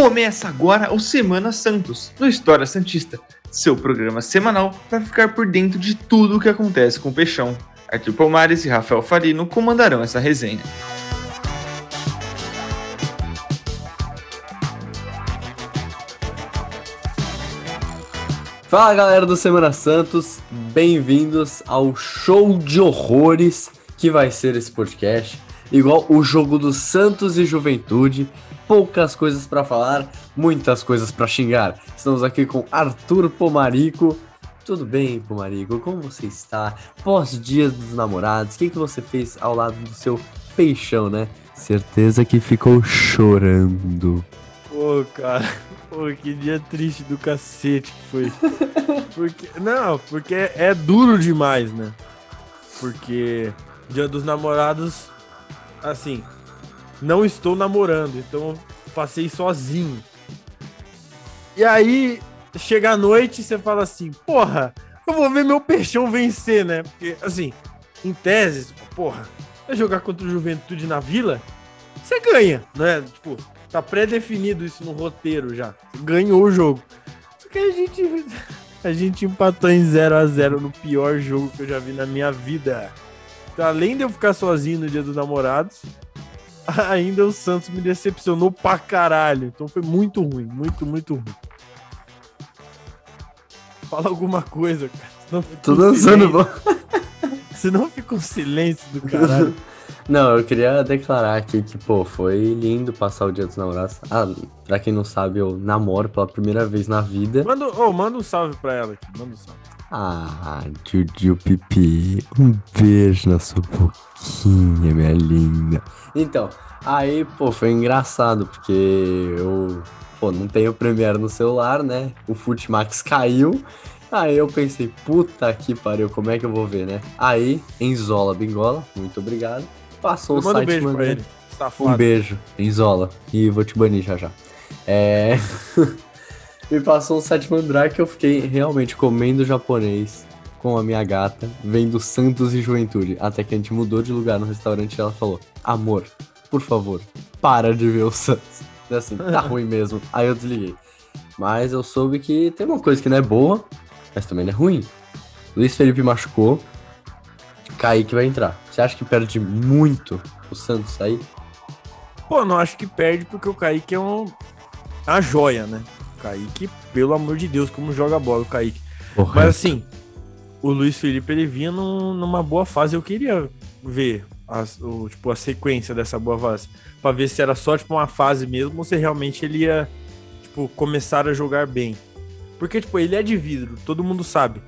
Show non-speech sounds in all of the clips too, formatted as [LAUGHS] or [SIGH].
Começa agora o Semana Santos, no História Santista, seu programa semanal para ficar por dentro de tudo o que acontece com o Peixão. Arthur Palmares e Rafael Farino comandarão essa resenha. Fala galera do Semana Santos, bem-vindos ao show de horrores que vai ser esse podcast. Igual o jogo do Santos e Juventude, poucas coisas para falar, muitas coisas para xingar. Estamos aqui com Arthur Pomarico. Tudo bem, Pomarico? Como você está? Pós-dia dos namorados, o que, que você fez ao lado do seu peixão, né? Certeza que ficou chorando. Pô, cara, [LAUGHS] pô, que dia triste do cacete que foi. [LAUGHS] Porque, não, porque é, é duro demais, né? Porque dia dos namorados, assim, não estou namorando, então passei sozinho. E aí, chega a noite e você fala assim, porra, eu vou ver meu peixão vencer, né? Porque, assim, em tese, porra, vai jogar contra o Juventude na Vila, você ganha, né? Tipo, tá pré-definido isso no roteiro já. Você ganhou o jogo. Só que a gente, [LAUGHS] a gente empatou em 0 a 0 no pior jogo que eu já vi na minha vida. Então, além de eu ficar sozinho no dia dos namorados, [LAUGHS] ainda o Santos me decepcionou pra caralho. Então foi muito ruim, muito, muito ruim. Fala alguma coisa, cara. Tô dançando, pô. [LAUGHS] Senão fica um silêncio do caralho. [LAUGHS] Não, eu queria declarar aqui que, pô, foi lindo passar o dia dos namorados. Ah, pra quem não sabe, eu namoro pela primeira vez na vida. Manda, oh, manda um salve pra ela aqui, manda um salve. Ah, Juju Pipi, um beijo na sua boquinha, minha linda. Então, aí, pô, foi engraçado, porque eu, pô, não tenho Premiere no celular, né? O Futimax caiu. Aí eu pensei, puta que pariu, como é que eu vou ver, né? Aí, Enzola Bingola, muito obrigado. Passou o Manda um site beijo pra ele. Safado. Um beijo, Enzola. E vou te banir já já. É. [LAUGHS] Me passou um site mandar que eu fiquei realmente comendo japonês com a minha gata, vendo Santos e Juventude. Até que a gente mudou de lugar no restaurante e ela falou: Amor, por favor, para de ver o Santos. E assim, tá ruim [LAUGHS] mesmo. Aí eu desliguei. Mas eu soube que tem uma coisa que não é boa, mas também não é ruim. Luiz Felipe machucou. Kaique vai entrar. Você acha que perde muito o Santos aí? Pô, não acho que perde porque o Kaique é um... uma joia, né? Kaique, pelo amor de Deus, como joga bola o Kaique. Mas assim, o Luiz Felipe ele vinha num- numa boa fase. Eu queria ver as- o, tipo, a sequência dessa boa fase. Pra ver se era só tipo, uma fase mesmo ou se realmente ele ia tipo, começar a jogar bem. Porque, tipo, ele é de vidro, todo mundo sabe.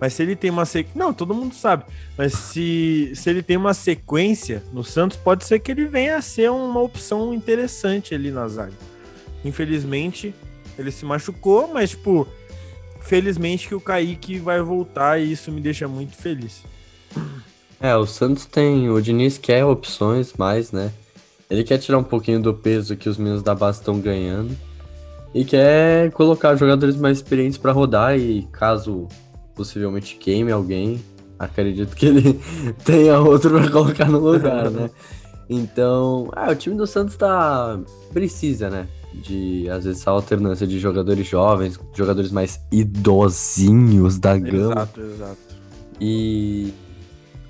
Mas se ele tem uma sequência. Não, todo mundo sabe. Mas se, se ele tem uma sequência no Santos, pode ser que ele venha a ser uma opção interessante ali na zaga. Infelizmente, ele se machucou, mas, tipo, felizmente que o Kaique vai voltar e isso me deixa muito feliz. É, o Santos tem. O Diniz quer opções mais, né? Ele quer tirar um pouquinho do peso que os meninos da base estão ganhando. E quer colocar jogadores mais experientes pra rodar. E caso possivelmente queime alguém, acredito que ele [LAUGHS] tenha outro pra colocar no lugar, né? [LAUGHS] Então, ah, o time do Santos tá. precisa, né? De, às vezes, essa alternância de jogadores jovens, jogadores mais idosinhos da gama. Exato, exato. E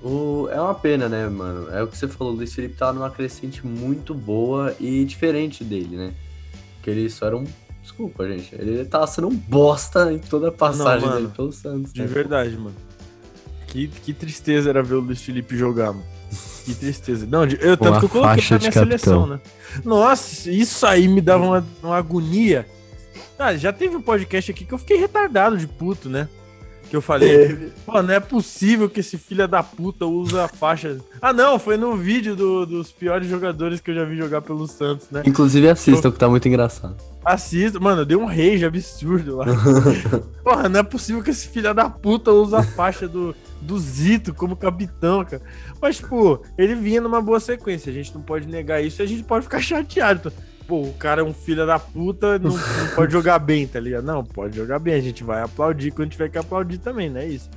o, é uma pena, né, mano? É o que você falou, o Luiz Felipe tava numa crescente muito boa e diferente dele, né? Porque ele só era um. Desculpa, gente. Ele tava sendo um bosta em toda a passagem Não, mano, dele pelo Santos. De né? verdade, mano. Que, que tristeza era ver o Luiz Felipe jogar, mano. Que tristeza. Não, eu, tanto Uma que eu coloquei na minha capitão. seleção, né? Nossa, isso aí me dava uma, uma agonia. Ah, já teve um podcast aqui que eu fiquei retardado de puto, né? Que eu falei, pô, não é possível que esse filho da puta usa a faixa. Ah, não, foi no vídeo do- dos piores jogadores que eu já vi jogar pelo Santos, né? Inclusive assistam, que tá muito engraçado. Assisto, mano, deu um rage absurdo lá. [LAUGHS] Porra, não é possível que esse filho da puta usa a faixa do, do Zito como capitão, cara. Mas, tipo, ele vinha numa boa sequência, a gente não pode negar isso e a gente pode ficar chateado. Então, Pô, o cara é um filho da puta, não, não pode jogar bem, tá ligado? Não, pode jogar bem, a gente vai aplaudir quando tiver que aplaudir também, não é isso?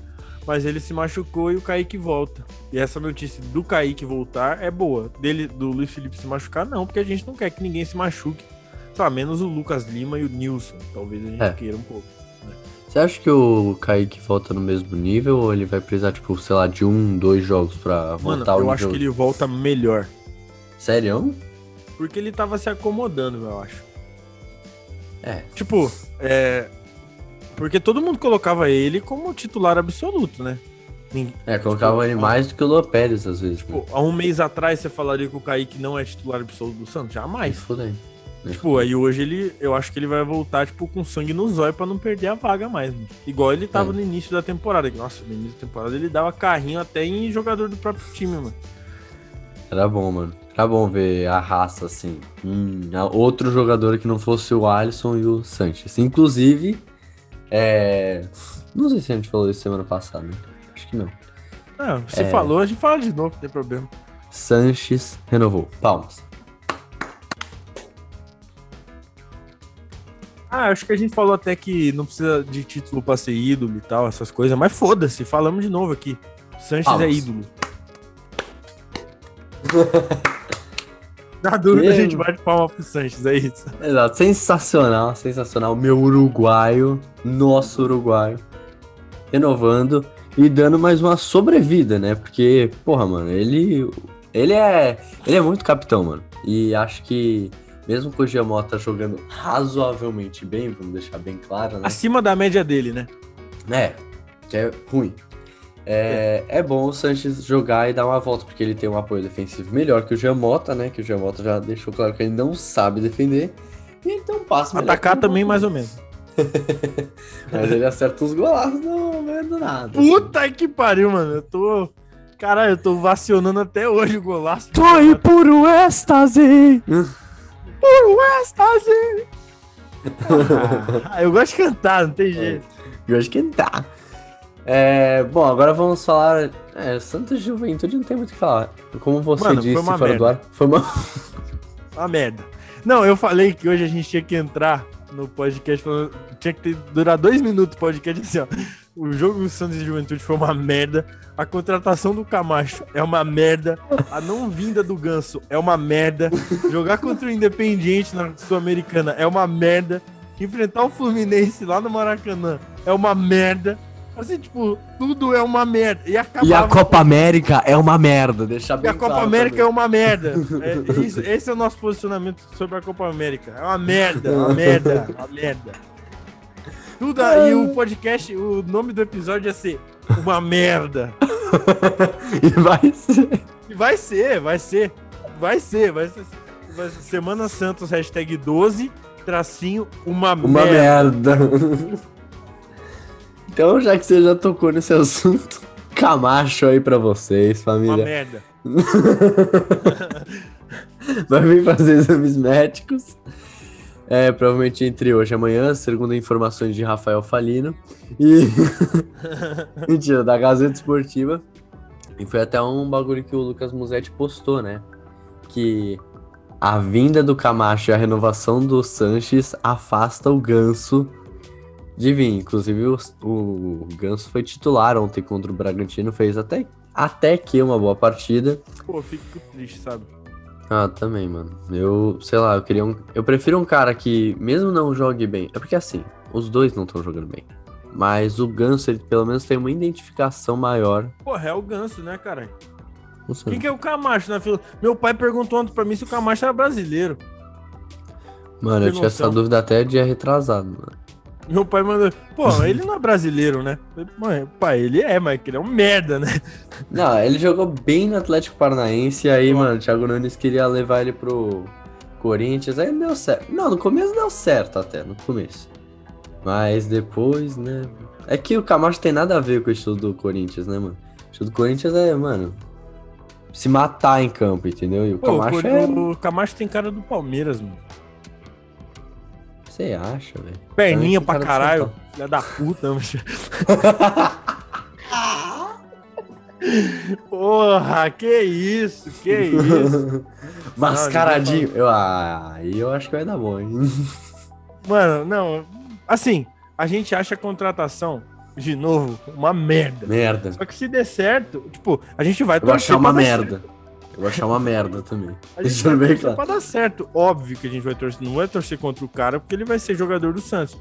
Mas ele se machucou e o Kaique volta. E essa notícia do Kaique voltar é boa. Dele, do Luiz Felipe se machucar, não, porque a gente não quer que ninguém se machuque tá, menos o Lucas Lima e o Nilson. Talvez a gente É. queira um pouco. Você acha que o Kaique volta no mesmo nível ou ele vai precisar, tipo, sei lá, de um, dois jogos pra Mano, voltar ao eu acho que ele volta melhor. Sério? Porque ele tava se acomodando, eu acho. É. Tipo, é. Porque todo mundo colocava ele como titular absoluto, né? Ninguém- É, colocava ele Tipo, mais do que o Lopérez às vezes. Tipo, há um mês atrás você falaria que o Kaique não é titular absoluto do Santos? Jamais. fudei. Tipo, aí hoje ele, eu acho que ele vai voltar, tipo, com sangue no zóio pra não perder a vaga mais, mano. Igual ele tava É. no início da temporada. Nossa, no início da temporada ele dava carrinho até em jogador do próprio time, mano. Era bom, mano. Era bom ver a raça assim. Hum, outro jogador que não fosse o Alisson e o Sanches. Inclusive, é. Não sei se a gente falou isso semana passada. né? Acho que não. Ah, você É. falou, a gente fala de novo, não tem problema. Sanches renovou. Palmas. Ah, acho que a gente falou até que não precisa de título pra ser ídolo e tal, essas coisas, mas foda-se, falamos de novo aqui. Sanches Palmas. é ídolo. [LAUGHS] Na dúvida, a Meu. gente bate palma pro Sanches, é isso. Exato. Sensacional, sensacional. Meu uruguaio, nosso uruguaio, renovando e dando mais uma sobrevida, né? Porque, porra, mano, ele. Ele é. Ele é muito capitão, mano. E acho que. Mesmo com o Giamota jogando razoavelmente bem, vamos deixar bem claro, né? Acima da média dele, né? É, que é ruim. É, é bom o Sanches jogar e dar uma volta, porque ele tem um apoio defensivo melhor que o Giamota, né? Que o Giamota já deixou claro que ele não sabe defender. E ele tem um passe melhor Atacar também, mais ou menos. [LAUGHS] Mas ele acerta uns golaços no meio do nada. Puta que pariu, mano. Eu tô. Caralho, eu tô vacionando até hoje o golaço. Tô aí puro êxtase! [LAUGHS] Puro êxtase! [LAUGHS] Ah, eu gosto de cantar, não tem jeito. Eu acho que dá. É, bom, agora vamos falar. É, Santos Juventude não tem muito o que falar. Como você Mano, foi disse uma fora do merda. ar, foi uma. Uma merda. Não, eu falei que hoje a gente tinha que entrar no podcast falando. Tinha que ter, durar dois minutos o podcast assim, ó. O jogo do Santos e Juventude foi uma merda. A contratação do Camacho é uma merda. A não vinda do Ganso é uma merda. Jogar contra o Independiente na Sul-Americana é uma merda. Enfrentar o Fluminense lá no Maracanã é uma merda. Assim, tipo, tudo é uma merda. E E a Copa América é uma merda, deixa e bem a Copa claro América é também. uma merda. [LAUGHS] É, isso- esse é o nosso posicionamento sobre a Copa América. É uma merda, é uma merda, é uma merda. Tudo, e o podcast, o nome do episódio ia ser Uma Merda. [LAUGHS] E vai ser. E vai ser, vai ser, vai ser, vai ser. vai ser Semana Santos, hashtag 12, tracinho, uma, Uma merda. merda. [LAUGHS] então, já que você já tocou nesse [LAUGHS] assunto, Camacho aí pra vocês, Uma família. merda. [LAUGHS] Vai vir fazer exames médicos. É, provavelmente entre hoje e amanhã, segundo informações de Rafael Falino. E. [LAUGHS] Mentira, da Gazeta Esportiva. E foi até um bagulho que o Lucas Musetti postou, né? Que a vinda do Camacho e a renovação do Sanches afasta o Ganso de vir. Inclusive, o, o Ganso foi titular ontem contra o Bragantino, fez até, até que uma boa partida. Pô, fico triste, sabe? Ah, também, mano. Eu, sei lá, eu queria um. Eu prefiro um cara que, mesmo não jogue bem. É porque assim, os dois não estão jogando bem. Mas o Ganso, ele pelo menos tem uma identificação maior. Porra, é o ganso, né, cara? Quem que é o Camacho na fila? Meu pai perguntou ontem pra mim se o Camacho era brasileiro. Mano, eu tinha essa dúvida até dia retrasado, mano. Meu pai mandou. Pô, [LAUGHS] ele não é brasileiro, né? Mãe, pai, ele é, mas ele é um merda, né? Não, ele jogou bem no Atlético Paranaense, e aí, mano, o Thiago Nunes queria levar ele pro Corinthians, aí não deu certo. Não, no começo deu certo até, no começo. Mas depois, né? É que o Camacho tem nada a ver com o estilo do Corinthians, né, mano? O estilo do Corinthians é, mano, se matar em campo, entendeu? E o Pô, Camacho o, é. o Camacho tem cara do Palmeiras, mano. Você acha, velho? Perninha pra caralho. Filha da puta. [LAUGHS] Porra, que isso, que isso. [LAUGHS] Mascaradinho. Eu, ah, aí eu acho que vai dar bom, hein? [LAUGHS] Mano, não. Assim, a gente acha a contratação, de novo, uma merda. Merda. Só que se der certo, tipo, a gente vai Eu achar uma merda. certo. Eu vou achar uma merda também. A gente vai bem claro. pra dar certo. Óbvio que a gente vai torcer. Não vai torcer contra o cara porque ele vai ser jogador do Santos.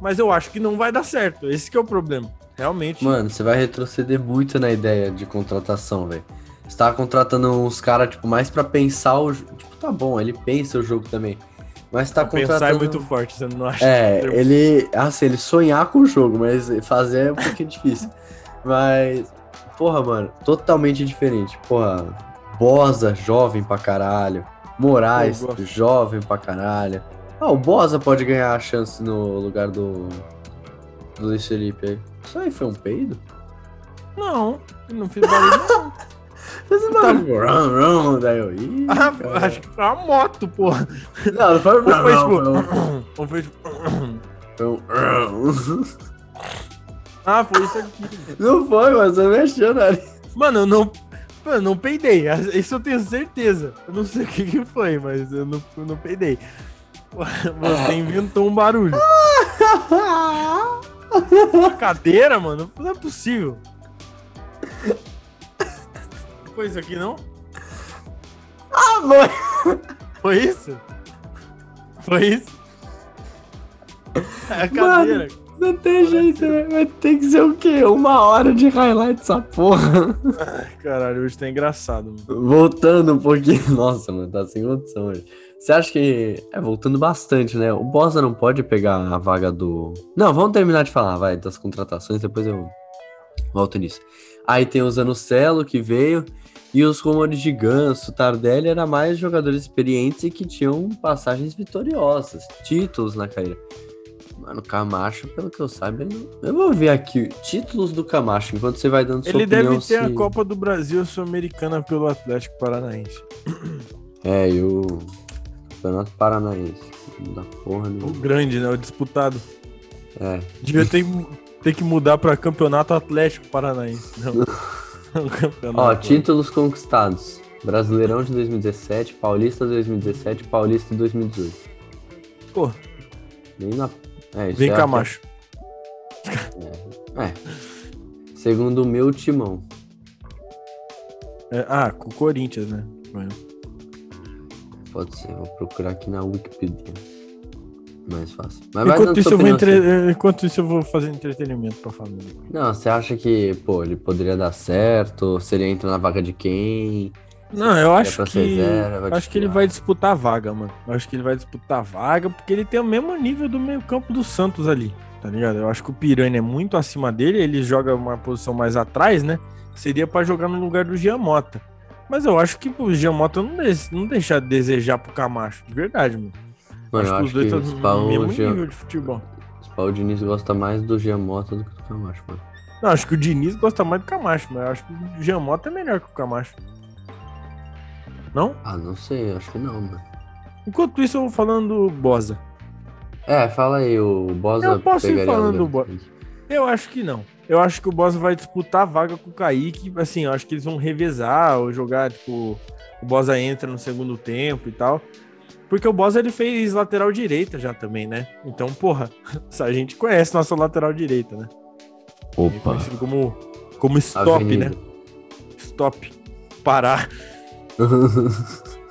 Mas eu acho que não vai dar certo. Esse que é o problema. Realmente. Mano, você vai retroceder muito na ideia de contratação, velho. Você tava contratando uns caras, tipo, mais pra pensar o jogo. Tipo, tá bom, ele pensa o jogo também. Mas tá pensar contratando. é muito forte, você não acha? É, ele. Assim, ele sonhar com o jogo, mas fazer é um pouquinho [LAUGHS] difícil. Mas. Porra, mano, totalmente diferente. Porra, Bosa, jovem pra caralho. Moraes, Eu jovem pra caralho. Ah, o Bosa pode ganhar a chance no lugar do. Do Luiz Felipe aí. Isso aí foi um peido? Não, eu não fiz barulho. não. [LAUGHS] Você Tá- tá... rum, rum, daí eu. Ih, Ah, acho que foi uma moto, porra. Não, não foi Ou rum, tipo. rum, Ou foi tipo. um rum. Ah, foi isso aqui. Não foi, mas você mexeu na Mano, eu não. Mano, não peidei. [LAUGHS] Isso eu tenho certeza. Eu não sei o que, que foi, mas eu não, eu não peidei. [LAUGHS] Você inventou um barulho. Uma cadeira, mano? Não é possível. Foi isso aqui, não? Ah, mãe! Foi isso? Foi isso? É a cadeira. Não tem jeito, né? Vai ter que ser o quê? Uma hora de highlight essa porra. Ai, caralho, hoje tá engraçado, mano. Voltando um pouquinho. [LAUGHS] Nossa, mano, tá sem condição hoje. Você acha que. É, voltando bastante, né? O Bosa não pode pegar a vaga do. Não, vamos terminar de falar, vai, das contratações, depois eu volto nisso. Aí tem o Zanocelo que veio. E os rumores de Ganso, Tardelli era mais jogadores experientes e que tinham passagens vitoriosas, títulos na carreira. Mano, Camacho, pelo que eu saiba, ele... eu vou ver aqui títulos do Camacho, enquanto você vai dando sua Ele opinião deve ter a se- Copa do Brasil Sul-Americana pelo Atlético Paranaense. É, e o Campeonato Paranaense. Dá porra O nenhuma. grande, né? O disputado. É. Devia ter, ter que mudar pra Campeonato Atlético Paranaense. Não. [LAUGHS] [LAUGHS] Ó, títulos conquistados. Brasileirão de 2017, Paulista 2017, Paulista 2018. Pô, Nem na... É, vem é cá, macho. É. Segundo o meu timão. É, ah, com o Corinthians, né? Pode ser, vou procurar aqui na Wikipedia. Mais fácil. Mas Enquanto isso, eu vou entre... assim. Enquanto isso, eu vou fazer entretenimento pra família. Não, você acha que, pô, ele poderia dar certo? Se ele entra na vaga de quem? Não, eu acho que. reserva, acho que ele vai disputar a vaga, mano. Eu acho que ele vai disputar a vaga porque ele tem o mesmo nível do meio-campo do Santos ali, tá ligado? Eu acho que o Piranha é muito acima dele, ele joga uma posição mais atrás, né? Seria pra jogar no lugar do Giamota. Mas eu acho que o Giamota não, des- não deixa a desejar pro Camacho, de verdade, mano. Mano, acho acho que os dois estão no mesmo Jean- nível de futebol. pau Diniz gosta mais do Giamota do que do Camacho, mano. Não, acho que o Diniz gosta mais do Camacho, mas eu acho que o Giamota é melhor que o Camacho. Não? Ah, não sei, acho que não, mano. Enquanto isso, eu vou falando do Bosa. É, fala aí, o Bosa Eu posso ir falando do Bosa. Eu acho que não. Eu acho que o Bosa vai disputar a vaga com o Kaique. Assim, eu acho que eles vão revezar ou jogar, tipo, o Bosa entra no segundo tempo e tal. Porque o Bosa ele fez lateral direita já também, né? Então, porra, [LAUGHS] a gente conhece nossa lateral direita, né? Ele é Opa, conhecido como, como stop, Avenida. né? Stop. Parar.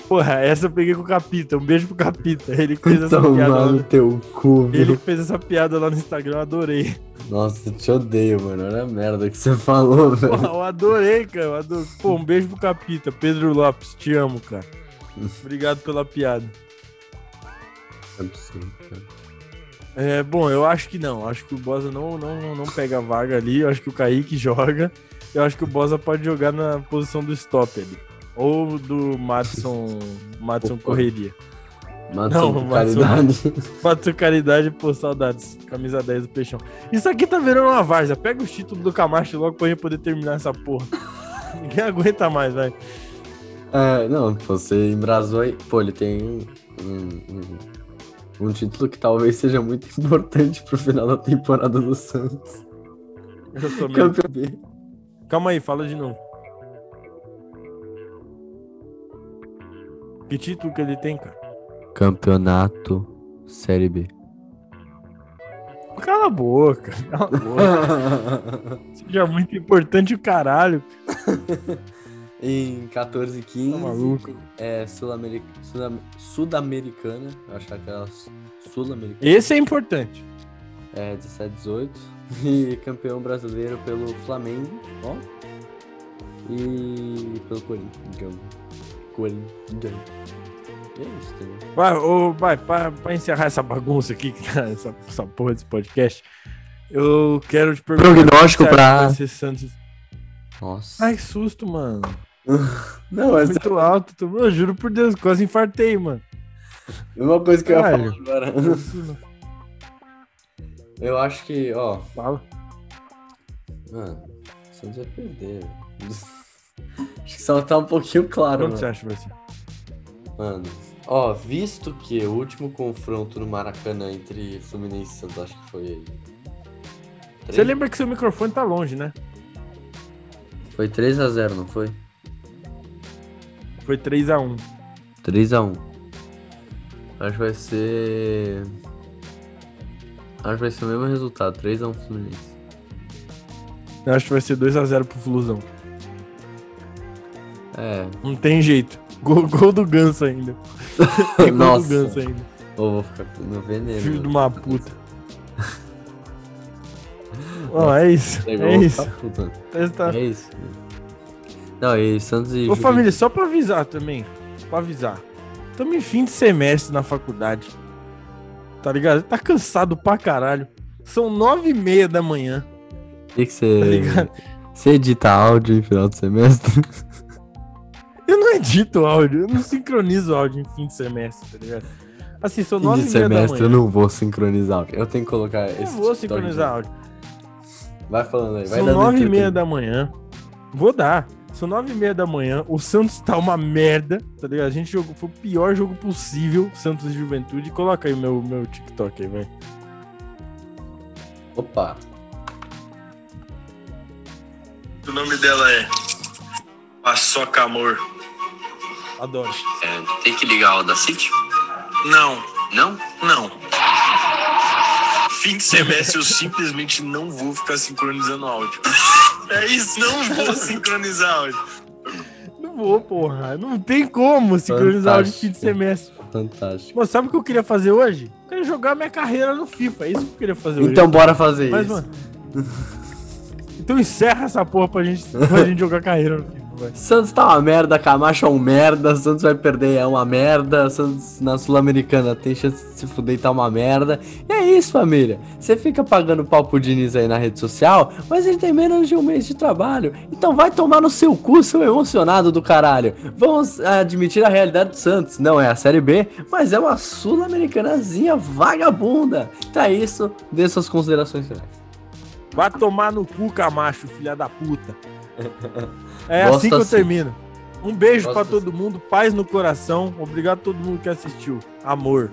Porra, essa eu peguei com o Capita. Um beijo pro Capita. Ele fez essa piada. Tomar no teu cu? Ele fez essa piada lá no Instagram, eu adorei. Nossa, eu te odeio, mano. Olha a merda que você falou, velho. Eu adorei, cara. eu adoro- Pô, um beijo pro Capita. Pedro Lopes, te amo, cara. Obrigado pela piada. É cara. É, bom, eu acho que não. Acho que o Bosa não, não, não pega a vaga ali. Eu acho que o Kaique [LAUGHS] joga. Eu acho que o Bosa pode jogar na posição do stop ali. Ou do Madison, [LAUGHS] Madison. Correria. Mata Não, por caridade. Madison Caridade, [LAUGHS] pô, saudades. Camisa 10 do Peixão. Isso aqui tá virando uma várzea. Pega os títulos do Camacho logo pra gente poder terminar essa porra. [LAUGHS] Ninguém aguenta mais, vai. É, não, você embrasou aí. Pô, ele tem um, um, um título que talvez seja muito importante pro final da temporada do Santos. Eu sou meio... Campeão. Calma aí, fala de novo. Que título que ele tem, cara? Campeonato Série B. Cala a boca, [LAUGHS] cala a boca. [LAUGHS] Seja muito importante o caralho. [LAUGHS] em 14 e 15. Tá maluco? É Sul-Americ- Sul-. Eu achava que era Su- Sul-Americana. Esse é importante. É 17 18. E campeão brasileiro pelo Flamengo. Ó. E pelo Corinthians. Corinthians. E é isso também. Vai, ô, vai pra, pra encerrar essa bagunça aqui, [LAUGHS] cara, essa, essa porra desse podcast, eu quero te perguntar. Prognóstico pra- Santos. Nossa. Ai, que susto, mano. [LAUGHS] Não, é Muito alto. tô- Eu juro por Deus, quase infartei, mano. uma coisa que eu ia Caralho. falar agora. [LAUGHS] Eu acho que, ó. Fala. Mano, Santos vai perder. Acho que só tá um pouquinho claro, Quanto mano. você acha que vai ser? Mano, ó, visto que o último confronto no Maracanã entre Fluminense e Santos, acho que foi aí. Você lembra que seu microfone tá longe, né? Foi 3x0, não foi? Foi 3x1. 3x1. Acho que vai ser. Acho que vai ser o mesmo resultado, 3x1 Fluminense. Eu acho que vai ser 2x0 pro Flusão. É, Não tem jeito. Gol, [LAUGHS] gol do Ganso ainda. [LAUGHS] Gol Nossa. do Ganso ainda. ou vou ficar no veneno. Filho de mano. uma puta. [LAUGHS] Ó, é isso. É eu isso. Tá- É isso. Não, e Santos e Ô Juventus- família, só pra avisar também. Pra avisar. Tamo em fim de semestre na faculdade. Tá ligado? Tá cansado pra caralho. São nove e meia da manhã. Tem que Tá ser. ligado? Você edita áudio em final de semestre? Eu não edito áudio, eu não sincronizo áudio em fim de semestre, tá ligado? Assim, são nove de e meia da semestre eu não vou sincronizar áudio. Eu tenho que colocar Eu esse. vou TikTok sincronizar de- áudio. Vai falando aí, vai São nove e meia da manhã. Vou dar. São nove e meia da manhã. O Santos tá uma merda, tá ligado? A gente jogou, foi o pior jogo possível, Santos e Juventude. Coloca aí o meu, meu TikTok aí, vai. Opa. O nome dela é Paçoca Amor. Adoro. É, tem que ligar o da City? Não, Não? não. Fim de semestre eu simplesmente não vou ficar sincronizando áudio. É isso, não vou sincronizar áudio. Não vou, porra. Não tem como sincronizar áudio de fim de semestre. Fantástico. Mano, sabe o que eu queria fazer hoje? Eu queria jogar minha carreira no FIFA. É isso que eu queria fazer hoje. Então bora fazer Mas, isso. mano. [LAUGHS] Então encerra essa porra pra gente, pra gente jogar carreira no FIFA, vai. Santos tá uma merda, Camacho é um merda, Santos vai perder, é uma merda, Santos na Sul-Americana tem chance de se fuder e tá uma merda. E é isso, família. Você fica pagando pau pro Diniz aí na rede social, mas ele tem menos de um mês de trabalho. Então vai tomar no seu cu, seu emocionado do caralho. Vamos admitir a realidade do Santos. Não é a Série B, mas é uma Sul-Americanazinha vagabunda. Então é isso, dê suas considerações finais. Vai tomar no cu, Camacho, filha da puta. [LAUGHS] É Gosto assim que eu assim. termino. Um beijo pra assim. todo mundo, paz no coração. Obrigado a todo mundo que assistiu. Amor.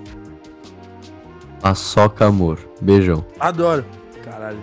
Paçoca amor. Beijão. Adoro. Caralho.